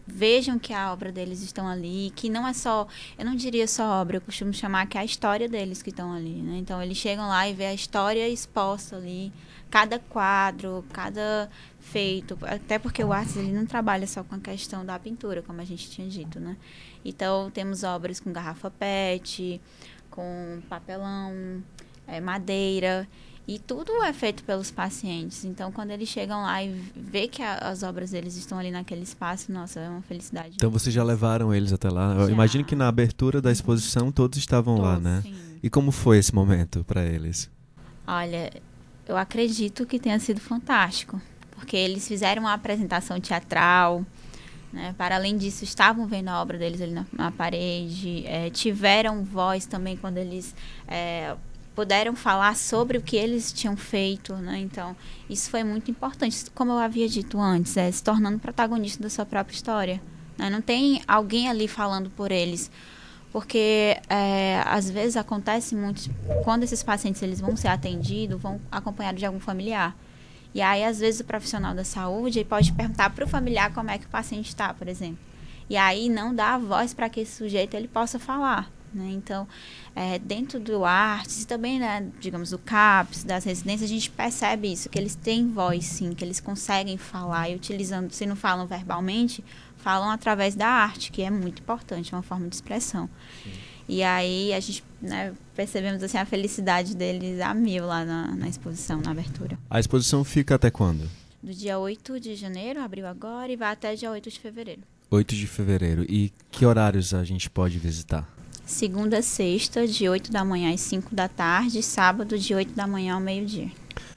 Speaker 4: Vejam que a obra deles estão ali, que não é só, eu não diria só obra, eu costumo chamar que é a história deles que estão ali, né? Então eles chegam lá e vê a história exposta ali, cada quadro, cada feito, até porque o artes ele não trabalha só com a questão da pintura, como a gente tinha dito, né? Então temos obras com garrafa PET, com papelão, é, madeira. E tudo é feito pelos pacientes. Então, quando eles chegam lá e vê que a, as obras deles estão ali naquele espaço, nossa, é uma felicidade.
Speaker 2: Então, vocês já levaram eles até lá? Já. Eu imagino que na abertura da exposição todos estavam todos, lá, né? Sim. E como foi esse momento para eles?
Speaker 4: Olha, eu acredito que tenha sido fantástico. Porque eles fizeram uma apresentação teatral, né? Para além disso, estavam vendo a obra deles ali na, na parede, é, tiveram voz também quando eles é, puderam falar sobre o que eles tinham feito, né? Então, isso foi muito importante. Como eu havia dito antes, é se tornando protagonista da sua própria história. Né? Não tem alguém ali falando por eles. Porque é, às vezes acontece muito quando esses pacientes eles vão ser atendidos, vão acompanhados de algum familiar. E aí, às vezes, o profissional da saúde pode perguntar para o familiar como é que o paciente está, por exemplo. E aí não dá a voz para que esse sujeito ele possa falar. Né? Então, é, dentro do artes e também, né, digamos, do CAPS, das residências, a gente percebe isso, que eles têm voz, sim, que eles conseguem falar e utilizando, se não falam verbalmente, falam através da arte, que é muito importante, é uma forma de expressão. Sim. E aí a gente né, percebemos assim, a felicidade deles a mil lá na, na exposição, na abertura.
Speaker 2: A exposição fica até quando?
Speaker 4: Do dia 8 de janeiro, abriu agora, e vai até dia 8 de fevereiro.
Speaker 2: 8 de fevereiro. E que horários a gente pode visitar?
Speaker 4: Segunda a sexta, de 8 da manhã às 5 da tarde, sábado, de 8 da manhã ao meio-dia.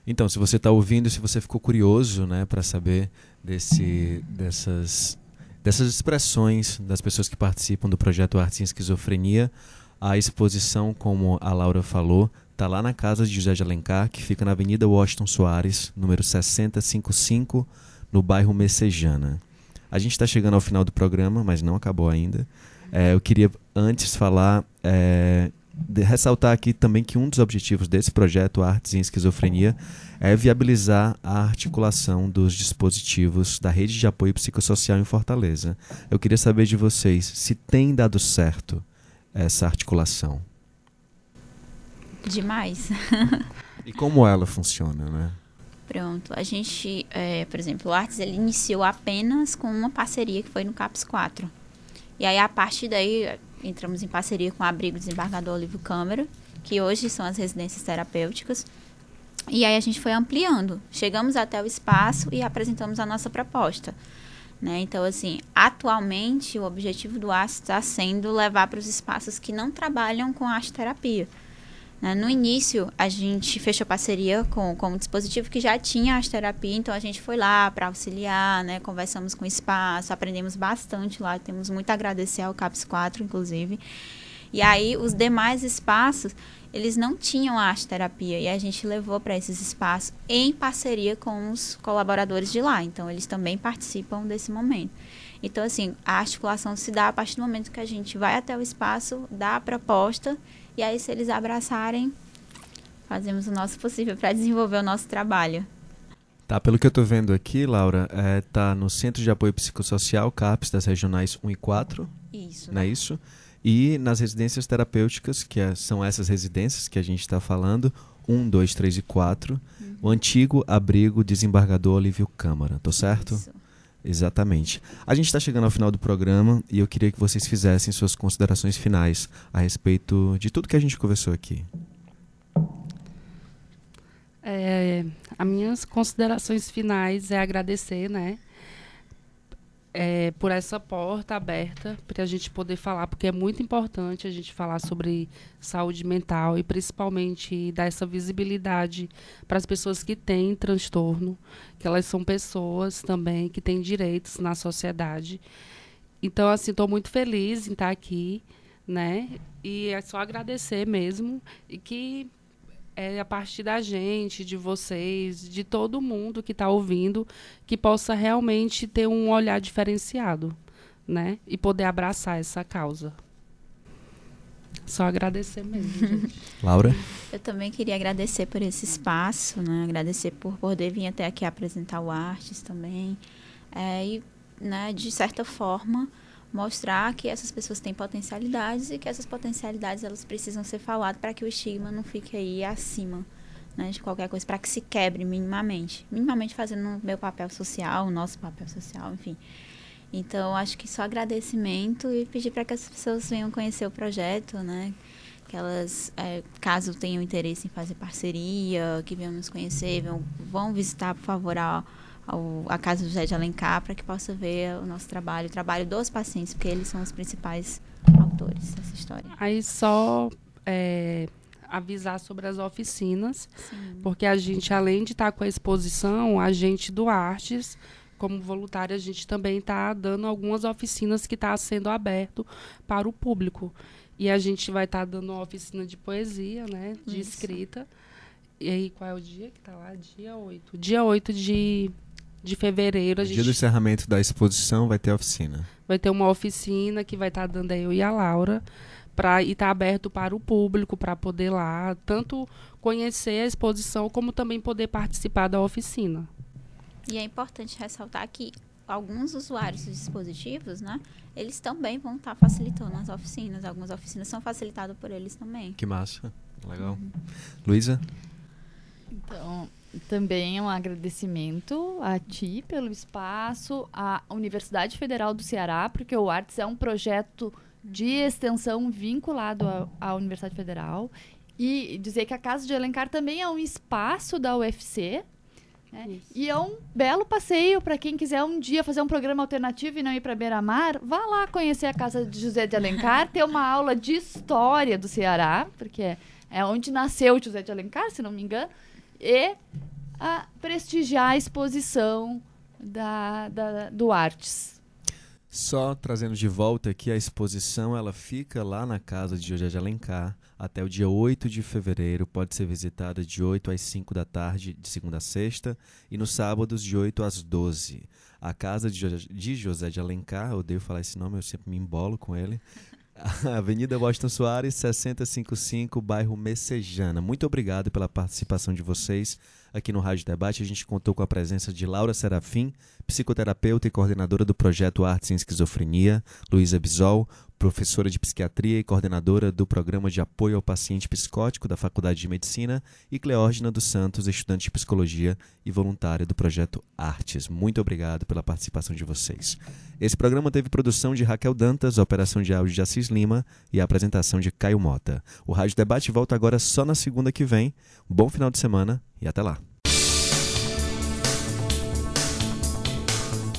Speaker 2: Então, se você está ouvindo, se você ficou curioso né, para saber desse, dessas, dessas expressões das pessoas que participam do projeto Artes em Esquizofrenia, a exposição, como a Laura falou, está lá na casa de José de Alencar, que fica na Avenida Washington Soares, número 6055, no bairro Messejana. A gente está chegando ao final do programa, mas não acabou ainda. É, eu queria antes falar, é, ressaltar aqui também que um dos objetivos desse projeto Artes em Esquizofrenia é viabilizar a articulação dos dispositivos da rede de apoio psicossocial em Fortaleza. Eu queria saber de vocês se tem dado certo essa articulação.
Speaker 4: Demais. <laughs>
Speaker 2: e como ela funciona, né?
Speaker 4: Pronto, a gente, é, por exemplo, o Artes ele iniciou apenas com uma parceria que foi no CAPS 4. E aí, a partir daí, entramos em parceria com o Abrigo Desembargador Olívio Câmara, que hoje são as residências terapêuticas. E aí a gente foi ampliando. Chegamos até o espaço e apresentamos a nossa proposta. Né? Então, assim, atualmente o objetivo do AS está sendo levar para os espaços que não trabalham com arte terapia. Né? No início, a gente fechou parceria com, com um dispositivo que já tinha arte terapia, então a gente foi lá para auxiliar, né? conversamos com o espaço, aprendemos bastante lá, temos muito a agradecer ao CAPS 4, inclusive. E aí os demais espaços eles não tinham arte terapia e a gente levou para esses espaços em parceria com os colaboradores de lá. Então eles também participam desse momento. Então assim, a articulação se dá a partir do momento que a gente vai até o espaço, dá a proposta e aí se eles abraçarem, fazemos o nosso possível para desenvolver o nosso trabalho.
Speaker 2: Tá, pelo que eu estou vendo aqui, Laura, é, tá no Centro de Apoio Psicossocial, CAPS, das regionais 1 e 4.
Speaker 4: Isso.
Speaker 2: Não é isso? E nas residências terapêuticas, que é, são essas residências que a gente está falando, 1, 2, 3 e 4, uhum. o antigo abrigo desembargador Olívio Câmara, tô certo?
Speaker 4: Isso.
Speaker 2: Exatamente. A gente está chegando ao final do programa e eu queria que vocês fizessem suas considerações finais a respeito de tudo que a gente conversou aqui.
Speaker 5: É, as minhas considerações finais é agradecer, né? É, por essa porta aberta para a gente poder falar, porque é muito importante a gente falar sobre saúde mental e principalmente dar essa visibilidade para as pessoas que têm transtorno, que elas são pessoas também que têm direitos na sociedade. Então, assim, estou muito feliz em estar aqui, né? E é só agradecer mesmo e que é a partir da gente, de vocês, de todo mundo que está ouvindo, que possa realmente ter um olhar diferenciado, né? E poder abraçar essa causa. Só agradecer mesmo, <laughs> gente.
Speaker 2: Laura?
Speaker 4: Eu também queria agradecer por esse espaço, né? Agradecer por poder vir até aqui apresentar o Artes também. É, e, né, de certa forma, mostrar que essas pessoas têm potencialidades e que essas potencialidades elas precisam ser faladas para que o estigma não fique aí acima né, de qualquer coisa, para que se quebre minimamente. Minimamente fazendo o meu papel social, o nosso papel social, enfim. Então, acho que só agradecimento e pedir para que as pessoas venham conhecer o projeto, né? Que elas, é, caso tenham interesse em fazer parceria, que venham nos conhecer, vão, vão visitar, por favor, a ao, a Casa José de Alencar para que possa ver o nosso trabalho, o trabalho dos pacientes, porque eles são os principais autores dessa história.
Speaker 5: Aí só é, avisar sobre as oficinas, Sim. porque a gente, além de estar tá com a exposição, a gente do Artes, como voluntária, a gente também está dando algumas oficinas que está sendo aberto para o público. E a gente vai estar tá dando uma oficina de poesia, né? De Isso. escrita. E aí, qual é o dia que está lá? Dia 8. Dia 8 de de fevereiro. A
Speaker 2: gente... Dia do encerramento da exposição vai ter oficina.
Speaker 5: Vai ter uma oficina que vai estar tá dando eu e a Laura para estar tá aberto para o público para poder lá tanto conhecer a exposição como também poder participar da oficina.
Speaker 4: E é importante ressaltar que alguns usuários dos dispositivos, né, eles também vão estar tá facilitando as oficinas. Algumas oficinas são facilitadas por eles também.
Speaker 2: Que massa, legal. Uhum. Luísa?
Speaker 3: Então, também um agradecimento a ti pelo espaço, à Universidade Federal do Ceará, porque o Artes é um projeto de extensão vinculado à, à Universidade Federal. E dizer que a Casa de Elencar também é um espaço da UFC. Né? E é um belo passeio para quem quiser um dia fazer um programa alternativo e não ir para Beira-Mar. Vá lá conhecer a Casa de José de Alencar, ter uma aula de história do Ceará, porque é onde nasceu José de Alencar, se não me engano e a prestigiar a exposição da, da, do Artes.
Speaker 2: Só trazendo de volta aqui a exposição, ela fica lá na casa de José de Alencar até o dia 8 de fevereiro. Pode ser visitada de 8 às 5 da tarde, de segunda a sexta, e nos sábados de 8 às 12. A casa de José de Alencar, eu odeio falar esse nome, eu sempre me embolo com ele. <laughs> Avenida Washington Soares, 655, bairro Messejana. Muito obrigado pela participação de vocês aqui no Rádio Debate. A gente contou com a presença de Laura Serafim, psicoterapeuta e coordenadora do projeto Artes em Esquizofrenia, Luísa Bisol, professora de psiquiatria e coordenadora do programa de apoio ao paciente psicótico da Faculdade de Medicina, e Cleógena dos Santos, estudante de psicologia e voluntária do projeto Artes. Muito obrigado pela participação de vocês. Esse programa teve produção de Raquel Dantas, operação de áudio de Assis Lima e a apresentação de Caio Mota. O Rádio Debate volta agora só na segunda que vem. Bom final de semana e até lá.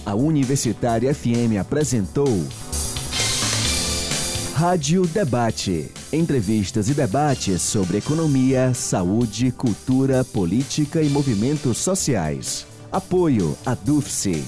Speaker 1: A Universitária FM apresentou Rádio Debate. Entrevistas e debates sobre economia, saúde, cultura, política e movimentos sociais. Apoio a DUFSE.